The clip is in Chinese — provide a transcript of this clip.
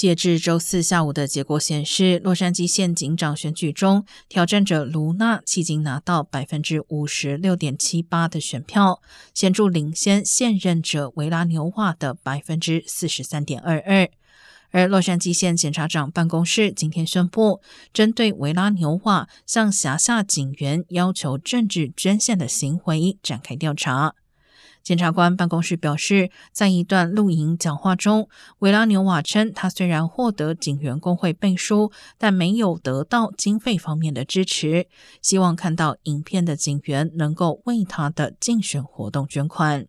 截至周四下午的结果显示，洛杉矶县警长选举中，挑战者卢娜迄今拿到百分之五十六点七八的选票，显著领先现任者维拉纽瓦的百分之四十三点二二。而洛杉矶县检察长办公室今天宣布，针对维拉纽瓦向辖下警员要求政治捐献的行为展开调查。检察官办公室表示，在一段录影讲话中，维拉纽瓦称，他虽然获得警员工会背书，但没有得到经费方面的支持，希望看到影片的警员能够为他的竞选活动捐款。